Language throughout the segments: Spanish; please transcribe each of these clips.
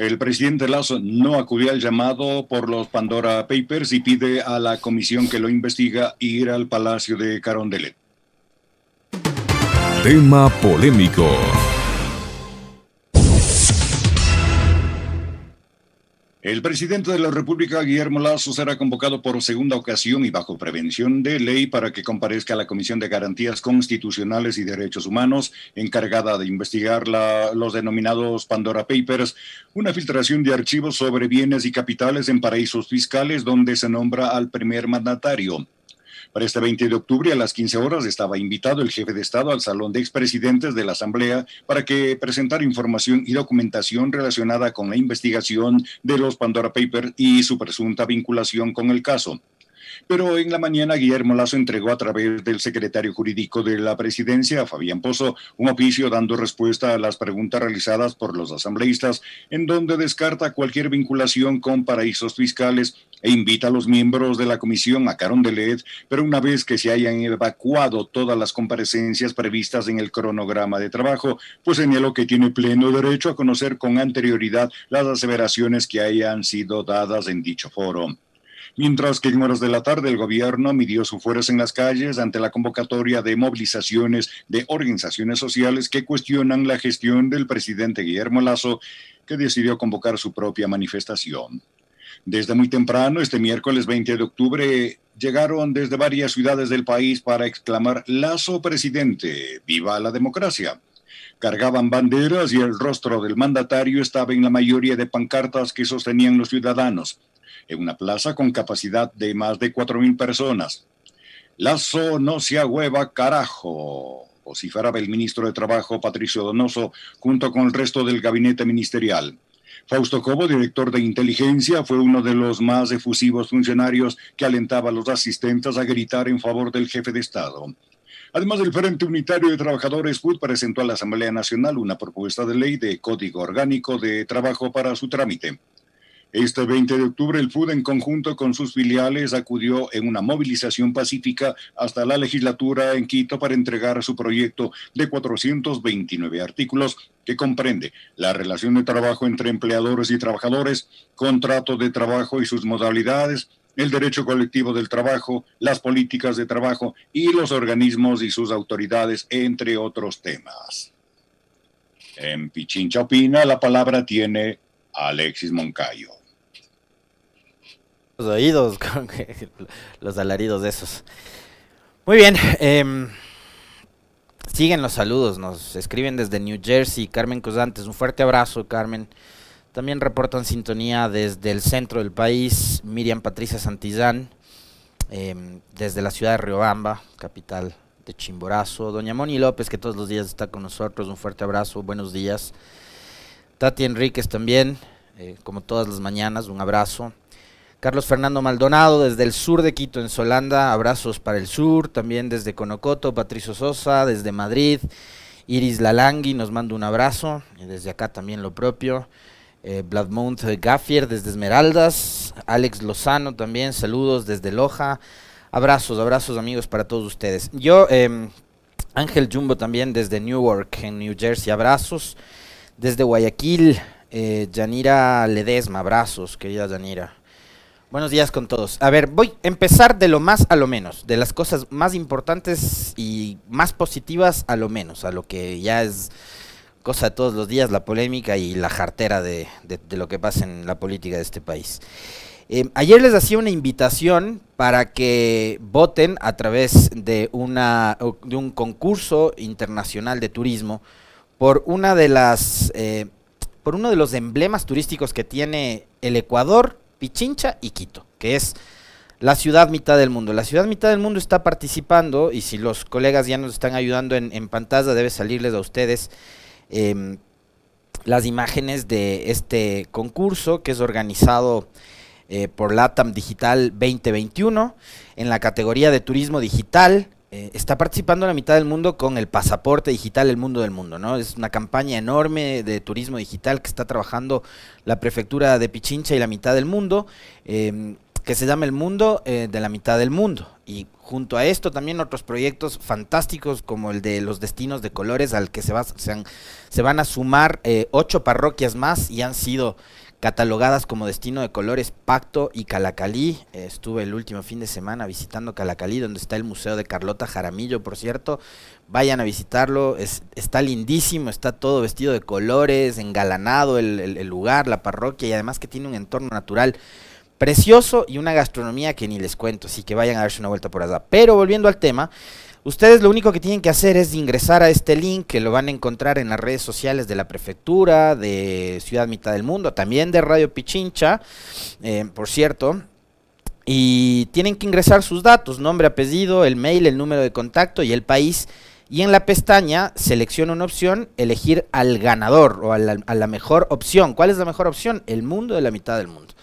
El presidente Lazo no acudió al llamado por los Pandora Papers y pide a la comisión que lo investiga ir al Palacio de Carondelet. Tema polémico. El presidente de la República, Guillermo Lazo, será convocado por segunda ocasión y bajo prevención de ley para que comparezca a la Comisión de Garantías Constitucionales y Derechos Humanos, encargada de investigar los denominados Pandora Papers, una filtración de archivos sobre bienes y capitales en paraísos fiscales donde se nombra al primer mandatario. Para este 20 de octubre a las 15 horas estaba invitado el jefe de Estado al Salón de Expresidentes de la Asamblea para que presentara información y documentación relacionada con la investigación de los Pandora Papers y su presunta vinculación con el caso. Pero en la mañana Guillermo Lazo entregó a través del secretario jurídico de la presidencia, Fabián Pozo, un oficio dando respuesta a las preguntas realizadas por los asambleístas, en donde descarta cualquier vinculación con paraísos fiscales e invita a los miembros de la comisión a Carondelet, pero una vez que se hayan evacuado todas las comparecencias previstas en el cronograma de trabajo, pues señaló que tiene pleno derecho a conocer con anterioridad las aseveraciones que hayan sido dadas en dicho foro mientras que en horas de la tarde el gobierno midió su fuerza en las calles ante la convocatoria de movilizaciones de organizaciones sociales que cuestionan la gestión del presidente Guillermo Lazo, que decidió convocar su propia manifestación. Desde muy temprano, este miércoles 20 de octubre, llegaron desde varias ciudades del país para exclamar Lazo presidente, viva la democracia. Cargaban banderas y el rostro del mandatario estaba en la mayoría de pancartas que sostenían los ciudadanos en una plaza con capacidad de más de 4.000 personas. Lazo no se agüeva, carajo, vociferaba el ministro de Trabajo, Patricio Donoso, junto con el resto del gabinete ministerial. Fausto Cobo, director de inteligencia, fue uno de los más efusivos funcionarios que alentaba a los asistentes a gritar en favor del jefe de Estado. Además, del Frente Unitario de Trabajadores FUD presentó a la Asamblea Nacional una propuesta de ley de código orgánico de trabajo para su trámite. Este 20 de octubre, el FUD, en conjunto con sus filiales, acudió en una movilización pacífica hasta la legislatura en Quito para entregar su proyecto de 429 artículos que comprende la relación de trabajo entre empleadores y trabajadores, contrato de trabajo y sus modalidades, el derecho colectivo del trabajo, las políticas de trabajo y los organismos y sus autoridades, entre otros temas. En Pichincha Opina, la palabra tiene Alexis Moncayo los oídos, los alaridos de esos. Muy bien, em, siguen los saludos, nos escriben desde New Jersey, Carmen Cosantes, un fuerte abrazo, Carmen. También reportan sintonía desde el centro del país, Miriam Patricia Santizán, em, desde la ciudad de Riobamba, capital de Chimborazo. Doña Moni López, que todos los días está con nosotros, un fuerte abrazo, buenos días. Tati Enríquez también, eh, como todas las mañanas, un abrazo. Carlos Fernando Maldonado desde el sur de Quito, en Solanda, abrazos para el sur, también desde Conocoto, Patricio Sosa, desde Madrid, Iris Lalangui nos manda un abrazo, y desde acá también lo propio, eh, Gaffier desde Esmeraldas, Alex Lozano también, saludos desde Loja, abrazos, abrazos amigos para todos ustedes. Yo, em, Ángel Jumbo también desde Newark, en New Jersey, abrazos, desde Guayaquil, eh, Yanira Ledesma, abrazos, querida Yanira. Buenos días con todos. A ver, voy a empezar de lo más a lo menos, de las cosas más importantes y más positivas a lo menos, a lo que ya es cosa de todos los días, la polémica y la jartera de, lo que pasa en la política de este país. Eh, ayer les hacía una invitación para que voten a través de, una, de un concurso internacional de turismo por una de las... Eh, por uno de los emblemas turísticos que tiene el Ecuador Pichincha y Quito, que es la ciudad mitad del mundo. La ciudad mitad del mundo está participando y si los colegas ya nos están ayudando en, pantalla, debe salirles a ustedes em, las imágenes de este concurso que es organizado eh, por LATAM Digital 2021 en la categoría de turismo digital. Eh, está participando la mitad del mundo con el pasaporte digital El Mundo del Mundo, ¿no? Es una campaña enorme de turismo digital que está trabajando la prefectura de Pichincha y la mitad del mundo. Em, que se llama El Mundo eh, de la mitad del mundo. Y junto a esto también otros proyectos fantásticos como el de los destinos de colores al que se, va, se, van a sumar eh, ocho parroquias más y han sido catalogadas como destino de colores Pacto y Calacalí. estuve el último fin de semana visitando Calacalí, donde está el Museo de Carlota Jaramillo, por cierto. Vayan a visitarlo, está lindísimo, está todo vestido de colores, engalanado el lugar, la parroquia y además que tiene un entorno natural precioso y una gastronomía que ni les cuento, así que vayan a darse una vuelta por allá. Pero volviendo al tema, ustedes lo único que tienen que hacer es ingresar a este link que lo van a encontrar en las redes sociales de la prefectura, de Ciudad Mitad del Mundo, también de Radio Pichincha, eh, por cierto. Y tienen que ingresar sus datos, nombre, apellido, el mail, el número de contacto y el país. Y en la pestaña selecciona una opción, elegir al ganador o a la mejor opción. ¿Cuál es la mejor opción? El mundo de la mitad del mundo.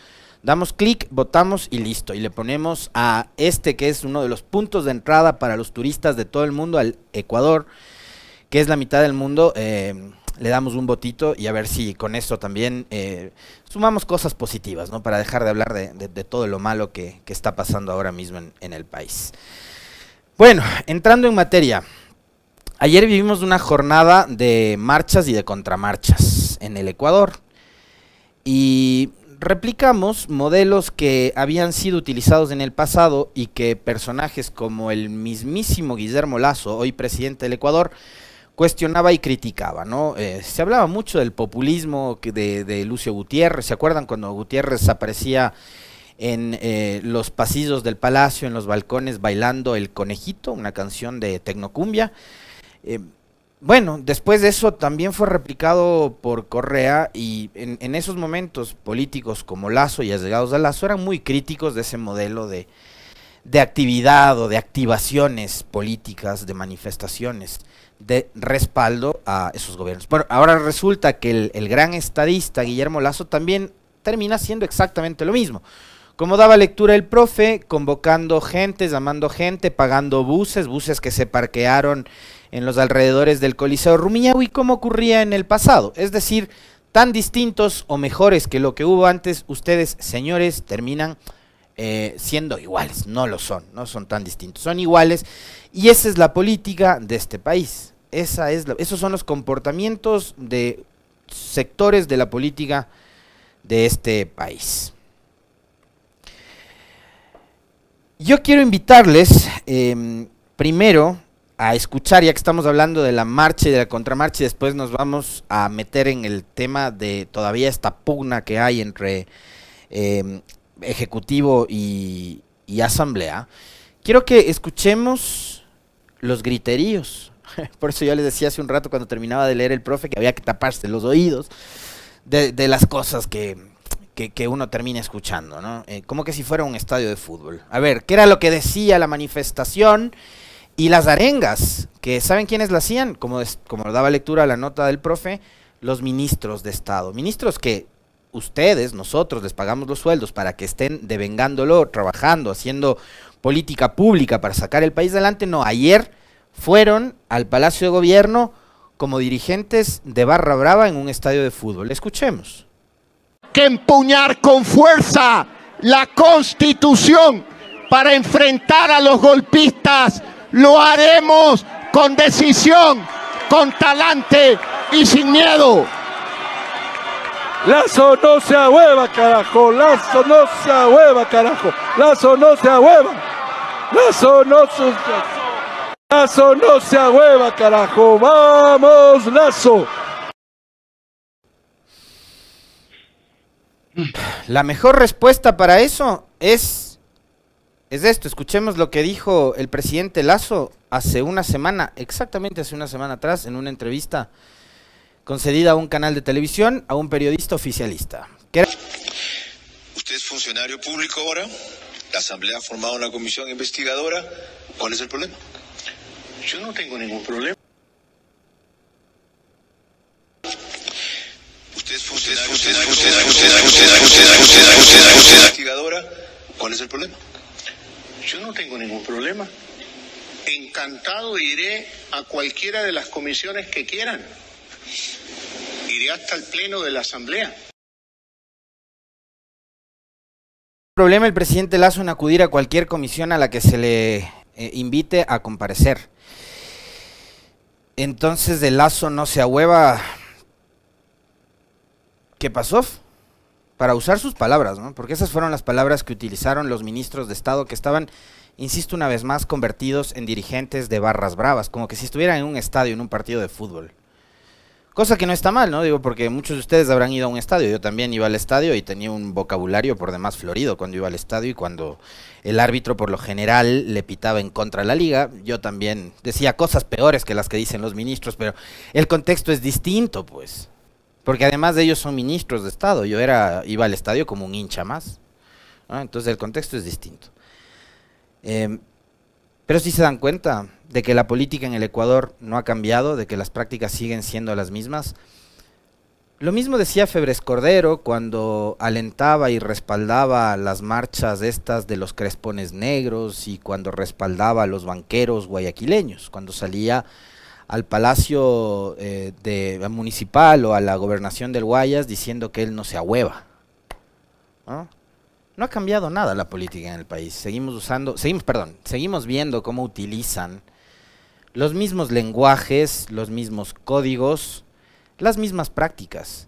Damos clic, votamos y listo. Y le ponemos a este que es uno de los puntos de entrada para los turistas de todo el mundo, al Ecuador, que es la mitad del mundo. Eh, le damos un votito y a ver si con esto también eh, sumamos cosas positivas, ¿no? Para dejar de hablar de, todo lo malo que, está pasando ahora mismo en, el país. Bueno, entrando en materia. Ayer vivimos una jornada de marchas y de contramarchas en el Ecuador. Y replicamos modelos que habían sido utilizados en el pasado y que personajes como el mismísimo Guillermo Lazo, hoy presidente del Ecuador, cuestionaba y criticaba, ¿no? Eh, se hablaba mucho del populismo de, de, Lucio Gutiérrez, ¿se acuerdan cuando Gutiérrez aparecía en eh, los pasillos del palacio, en los balcones, bailando El Conejito, una canción de Tecnocumbia? Eh, bueno, después de eso también fue replicado por Correa y en, esos momentos políticos como Lazo y allegados de Lazo eran muy críticos de ese modelo de, actividad o de activaciones políticas, de manifestaciones de respaldo a esos gobiernos. Bueno, ahora resulta que el, el gran estadista Guillermo Lazo también termina siendo exactamente lo mismo. Como daba lectura el profe, convocando gente, llamando gente, pagando buses, buses que se parquearon en los alrededores del Coliseo Rumiñahui como ocurría en el pasado. Es decir, tan distintos o mejores que lo que hubo antes, ustedes, señores, terminan eh, siendo iguales. No lo son, no son tan distintos, son iguales. Y esa es la política de este país. Esa es esos son los comportamientos de sectores de la política de este país. Yo quiero invitarles, em, primero, a escuchar, ya que estamos hablando de la marcha y de la contramarcha, y después nos vamos a meter en el tema de todavía esta pugna que hay entre em, Ejecutivo y, Asamblea. Quiero que escuchemos los griteríos. Por eso yo les decía hace un rato cuando terminaba de leer el profe que había que taparse los oídos de, las cosas que, que, uno termina escuchando, ¿no? Eh, como que si fuera un estadio de fútbol. A ver, ¿qué era lo que decía la manifestación? Y las arengas, que ¿saben quiénes las hacían? Como, como daba lectura a la nota del profe, los ministros de Estado. Ministros que ustedes, nosotros, les pagamos los sueldos para que estén devengándolo, trabajando, haciendo política pública para sacar el país adelante. No, ayer fueron al Palacio de Gobierno como dirigentes de Barra Brava en un estadio de fútbol. Escuchemos. Que empuñar con fuerza la constitución para enfrentar a los golpistas lo haremos con decisión, con talante y sin miedo. Lazo no se ahueva, carajo. Lazo no se ahueva, carajo. Lazo no se ahueva. Lazo no se Lazo no se ahueva, carajo. Vamos, Lazo. La mejor respuesta para eso es es esto. Escuchemos lo que dijo el presidente Lazo hace una semana, exactamente hace una semana atrás, en una entrevista concedida a un canal de televisión a un periodista oficialista. Usted es funcionario público ahora, la Asamblea ha formado una comisión investigadora, ¿cuál es el problema? Yo no tengo ningún problema. Usted es funcionario, usted es funcionario, usted es funcionario, usted es funcionario, investigadora, ¿cuál es el problema? Yo no tengo ningún problema. Encantado iré a cualquiera de las comisiones que quieran. Iré hasta el pleno de la Asamblea. problema el presidente Lazo en acudir a cualquier comisión a la que se le eh, invite a comparecer. Entonces de Lazo no se ahueva. ¿Qué pasó? Para usar sus palabras, ¿no? Porque esas fueron las palabras que utilizaron los ministros de Estado que estaban, insisto una vez más, convertidos en dirigentes de barras bravas, como que si estuvieran en un estadio, en un partido de fútbol. Cosa que no está mal, ¿no? Digo, porque muchos de ustedes habrán ido a un estadio. Yo también iba al estadio y tenía un vocabulario por demás florido cuando iba al estadio y cuando el árbitro por lo general le pitaba en contra de la liga. Yo también decía cosas peores que las que dicen los ministros, pero el contexto es distinto, pues. Porque además de ellos son ministros de Estado. Yo era iba al estadio como un hincha más. Entonces el contexto es distinto. Eh, pero si se dan cuenta de que la política en el Ecuador no ha cambiado, de que las prácticas siguen siendo las mismas. Lo mismo decía Febres Cordero cuando alentaba y respaldaba las marchas estas de los crespones negros y cuando respaldaba a los banqueros guayaquileños, cuando salía al palacio eh, de, municipal o a la gobernación del Guayas diciendo que él no se ahueva. ¿no? No ha cambiado nada la política en el país. Seguimos usando, seguimos, perdón, seguimos viendo cómo utilizan los mismos lenguajes, los mismos códigos, las mismas prácticas.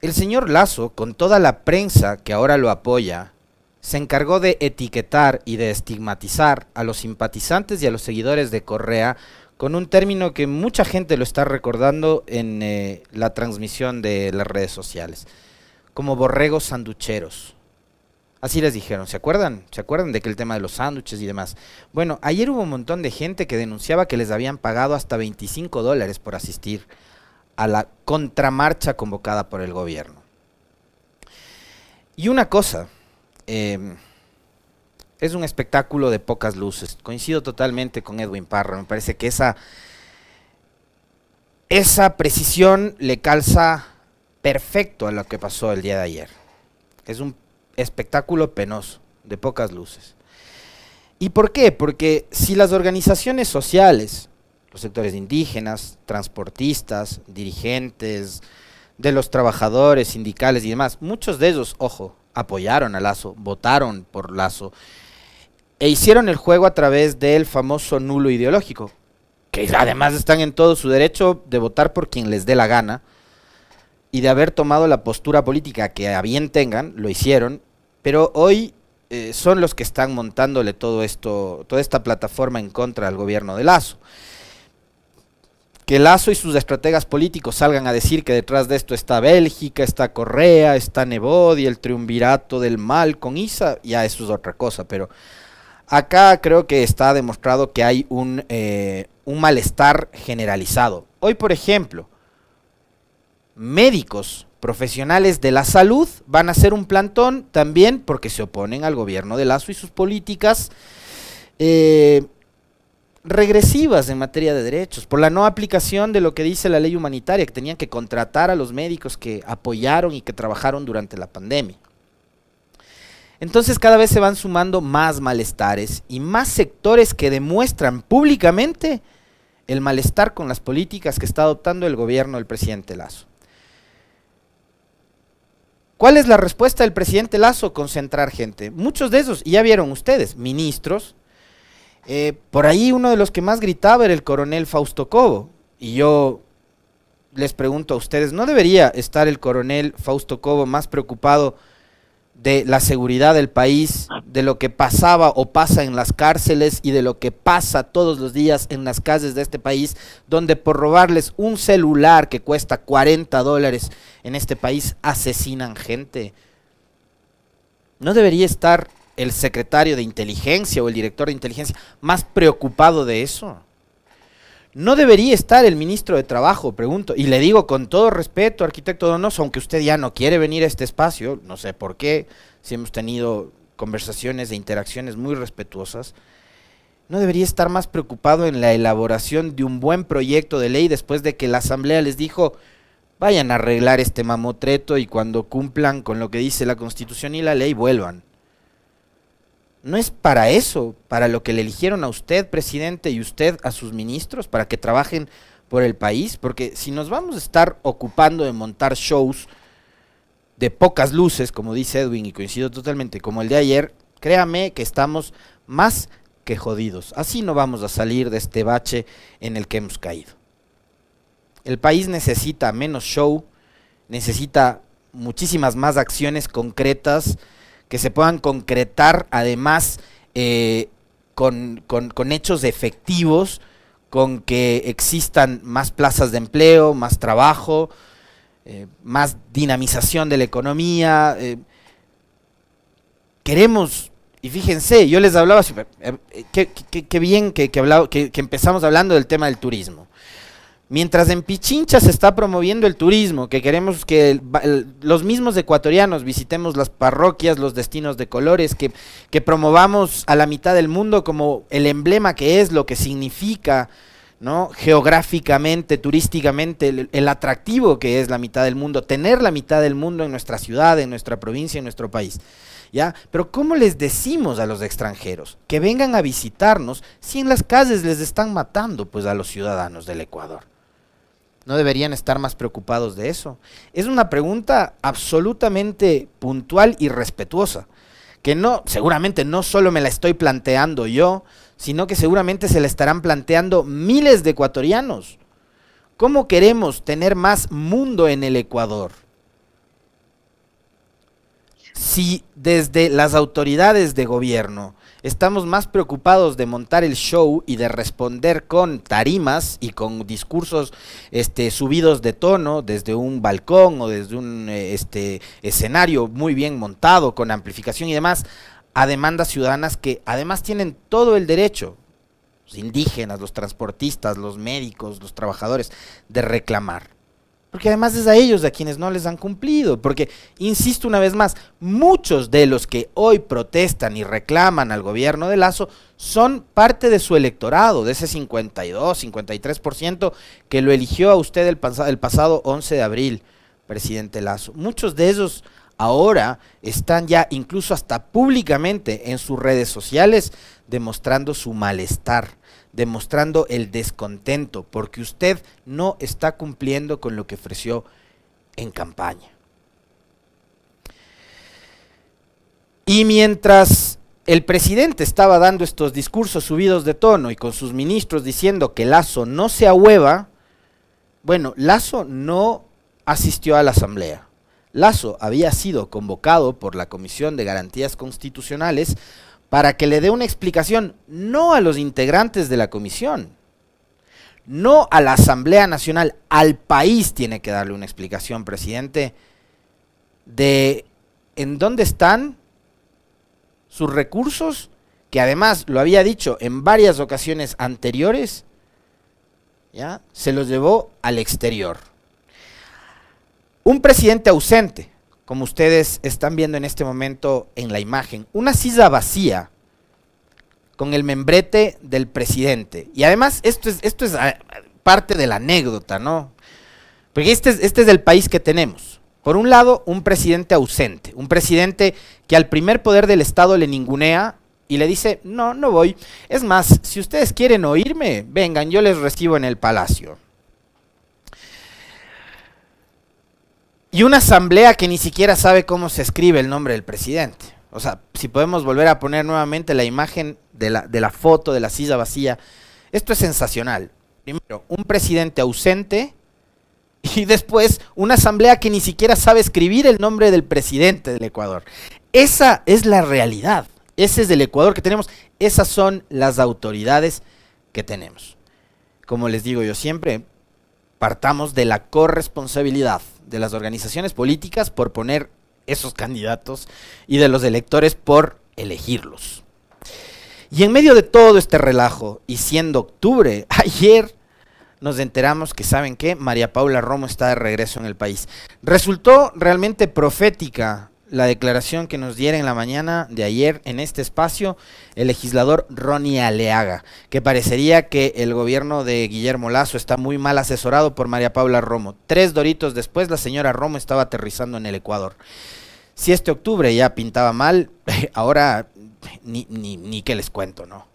El señor Lazo, con toda la prensa que ahora lo apoya, se encargó de etiquetar y de estigmatizar a los simpatizantes y a los seguidores de Correa con un término que mucha gente lo está recordando en eh, la transmisión de las redes sociales, como borregos sanducheros. Así les dijeron, ¿se acuerdan? ¿Se acuerdan de que el tema de los sándwiches y demás? Bueno, ayer hubo un montón de gente que denunciaba que les habían pagado hasta 25 dólares por asistir a la contramarcha convocada por el gobierno. Y una cosa, em, es un espectáculo de pocas luces. Coincido totalmente con Edwin Parra. Me parece que esa, esa precisión le calza perfecto a lo que pasó el día de ayer. Es un espectáculo penoso, de pocas luces. ¿Y por qué? Porque si las organizaciones sociales, los sectores indígenas, transportistas, dirigentes, de los trabajadores, sindicales y demás, muchos de ellos, ojo, apoyaron a Lazo, votaron por Lazo, e hicieron el juego a través del famoso nulo ideológico, que además están en todo su derecho de votar por quien les dé la gana, y de haber tomado la postura política que a bien tengan, lo hicieron, pero hoy eh, son los que están montándole todo esto, toda esta plataforma en contra del gobierno de Lazo. Que Lazo y sus estrategas políticos salgan a decir que detrás de esto está Bélgica, está Correa, está Nebod y el triunvirato del mal con Isa, ya eso es otra cosa, pero acá creo que está demostrado que hay un, eh, un malestar generalizado. Hoy, por ejemplo, médicos profesionales de la salud van a hacer un plantón también porque se oponen al gobierno de Lazo y sus políticas eh, regresivas en materia de derechos, por la no aplicación de lo que dice la ley humanitaria, que tenían que contratar a los médicos que apoyaron y que trabajaron durante la pandemia. Entonces cada vez se van sumando más malestares y más sectores que demuestran públicamente el malestar con las políticas que está adoptando el gobierno del presidente Lazo. ¿Cuál es la respuesta del presidente Lazo? Concentrar gente. Muchos de esos, y ya vieron ustedes, ministros. Eh, por ahí uno de los que más gritaba era el coronel Fausto Cobo. Y yo les pregunto a ustedes, ¿no debería estar el coronel Fausto Cobo más preocupado de la seguridad del país, de lo que pasaba o pasa en las cárceles y de lo que pasa todos los días en las calles de este país, donde por robarles un celular que cuesta 40 dólares en este país asesinan gente. ¿No debería estar el secretario de inteligencia o el director de inteligencia más preocupado de eso? ¿No debería estar el ministro de Trabajo? Pregunto. Y le digo con todo respeto, arquitecto Donoso, aunque usted ya no quiere venir a este espacio, no sé por qué, si hemos tenido conversaciones e interacciones muy respetuosas, ¿no debería estar más preocupado en la elaboración de un buen proyecto de ley después de que la Asamblea les dijo, vayan a arreglar este mamotreto y cuando cumplan con lo que dice la Constitución y la ley, vuelvan? No es para eso, para lo que le eligieron a usted, presidente, y usted a sus ministros, para que trabajen por el país, porque si nos vamos a estar ocupando de montar shows de pocas luces, como dice Edwin, y coincido totalmente, como el de ayer, créame que estamos más que jodidos. Así no vamos a salir de este bache en el que hemos caído. El país necesita menos show, necesita muchísimas más acciones concretas que se puedan concretar además eh, con, hechos efectivos, con que existan más plazas de empleo, más trabajo, eh, más dinamización de la economía. Eh, queremos, y fíjense, yo les hablaba, qué bien que, que, que empezamos hablando del tema del turismo. Mientras en Pichincha se está promoviendo el turismo, que queremos que los mismos ecuatorianos visitemos las parroquias, los destinos de colores, que, promovamos a la mitad del mundo como el emblema que es, lo que significa. Geográficamente, turísticamente, el, el atractivo que es la mitad del mundo, tener la mitad del mundo en nuestra ciudad, en nuestra provincia, en nuestro país. ¿Ya? Pero ¿cómo les decimos a los extranjeros que vengan a visitarnos si en las calles les están matando pues a los ciudadanos del Ecuador? ¿No deberían estar más preocupados de eso? Es una pregunta absolutamente puntual y respetuosa, que no, seguramente no solo me la estoy planteando yo, sino que seguramente se la estarán planteando miles de ecuatorianos. ¿Cómo queremos tener más mundo en el Ecuador? Si desde las autoridades de gobierno estamos más preocupados de montar el show y de responder con tarimas y con discursos este, subidos de tono desde un balcón o desde un eh, este, escenario muy bien montado con amplificación y demás a demandas ciudadanas que además tienen todo el derecho, los indígenas, los transportistas, los médicos, los trabajadores, de reclamar. Porque además es a ellos a quienes no les han cumplido. Porque, insisto una vez más, muchos de los que hoy protestan y reclaman al gobierno de Lazo son parte de su electorado, de ese 52, 53% que lo eligió a usted el, el pasado 11 de abril, presidente Lazo. Muchos de ellos ahora están ya incluso hasta públicamente en sus redes sociales demostrando su malestar demostrando el descontento porque usted no está cumpliendo con lo que ofreció en campaña. Y mientras el presidente estaba dando estos discursos subidos de tono y con sus ministros diciendo que Lazo no se ahueva, bueno, Lazo no asistió a la asamblea. Lazo había sido convocado por la Comisión de Garantías Constitucionales para que le dé una explicación no a los integrantes de la comisión, no a la Asamblea Nacional, al país tiene que darle una explicación, presidente, de en dónde están sus recursos, que además lo había dicho en varias ocasiones anteriores, ¿ya? se los llevó al exterior. Un presidente ausente, como ustedes están viendo en este momento en la imagen, una silla vacía con el membrete del presidente. Y además esto es, esto es ah, parte de la anécdota, ¿no? Porque este es, este es el país que tenemos. Por un lado, un presidente ausente, un presidente que al primer poder del Estado le ningunea y le dice, no, no voy. Es más, si ustedes quieren oírme, vengan, yo les recibo en el palacio. Y una asamblea que ni siquiera sabe cómo se escribe el nombre del presidente. O sea, si podemos volver a poner nuevamente la imagen de la, foto de la silla vacía. Esto es sensacional. Primero, un presidente ausente y después una asamblea que ni siquiera sabe escribir el nombre del presidente del Ecuador. Esa es la realidad. Ese es el Ecuador que tenemos. Esas son las autoridades que tenemos. Como les digo yo siempre, partamos de la corresponsabilidad de las organizaciones políticas por poner esos candidatos y de los electores por elegirlos. Y en medio de todo este relajo, y siendo octubre, ayer nos enteramos que, ¿saben qué? María Paula Romo está de regreso en el país. Resultó realmente profética la declaración que nos diera en la mañana de ayer en este espacio el legislador Ronnie Aleaga, que parecería que el gobierno de Guillermo Lazo está muy mal asesorado por María Paula Romo. Tres doritos después, la señora Romo estaba aterrizando en el Ecuador. Si este octubre ya pintaba mal, ahora ni, ni, ni que les cuento, ¿no?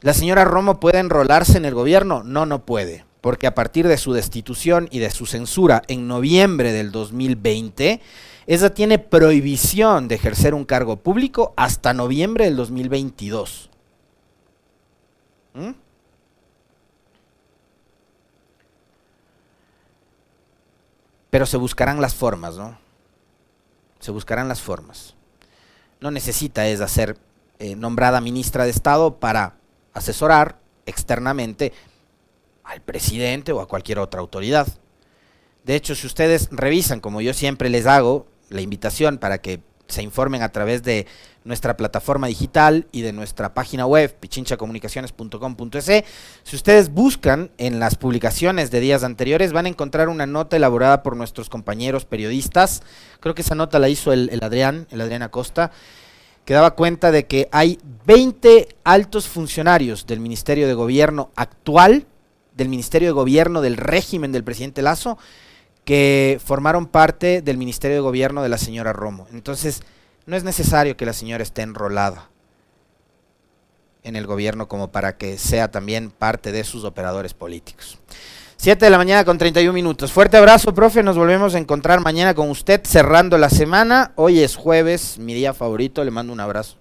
¿La señora Romo puede enrolarse en el gobierno? No, no puede porque a partir de su destitución y de su censura en noviembre del 2020, esa tiene prohibición de ejercer un cargo público hasta noviembre del 2022. ¿Mm? Pero se buscarán las formas, ¿no? Se buscarán las formas. No necesita es ser eh, nombrada ministra de Estado para asesorar externamente al presidente o a cualquier otra autoridad. De hecho, si ustedes revisan, como yo siempre les hago, la invitación para que se informen a través de nuestra plataforma digital y de nuestra página web pichinchacomunicaciones.com.es. Si ustedes buscan en las publicaciones de días anteriores van a encontrar una nota elaborada por nuestros compañeros periodistas. Creo que esa nota la hizo el, el Adrián, el Adrián Acosta, que daba cuenta de que hay 20 altos funcionarios del Ministerio de Gobierno actual, del Ministerio de Gobierno del régimen del presidente Lazo, que formaron parte del Ministerio de Gobierno de la señora Romo. Entonces, no es necesario que la señora esté enrolada en el gobierno como para que sea también parte de sus operadores políticos. 7 de la mañana con 31 minutos. Fuerte abrazo, profe. Nos volvemos a encontrar mañana con usted cerrando la semana. Hoy es jueves, mi día favorito. Le mando un abrazo.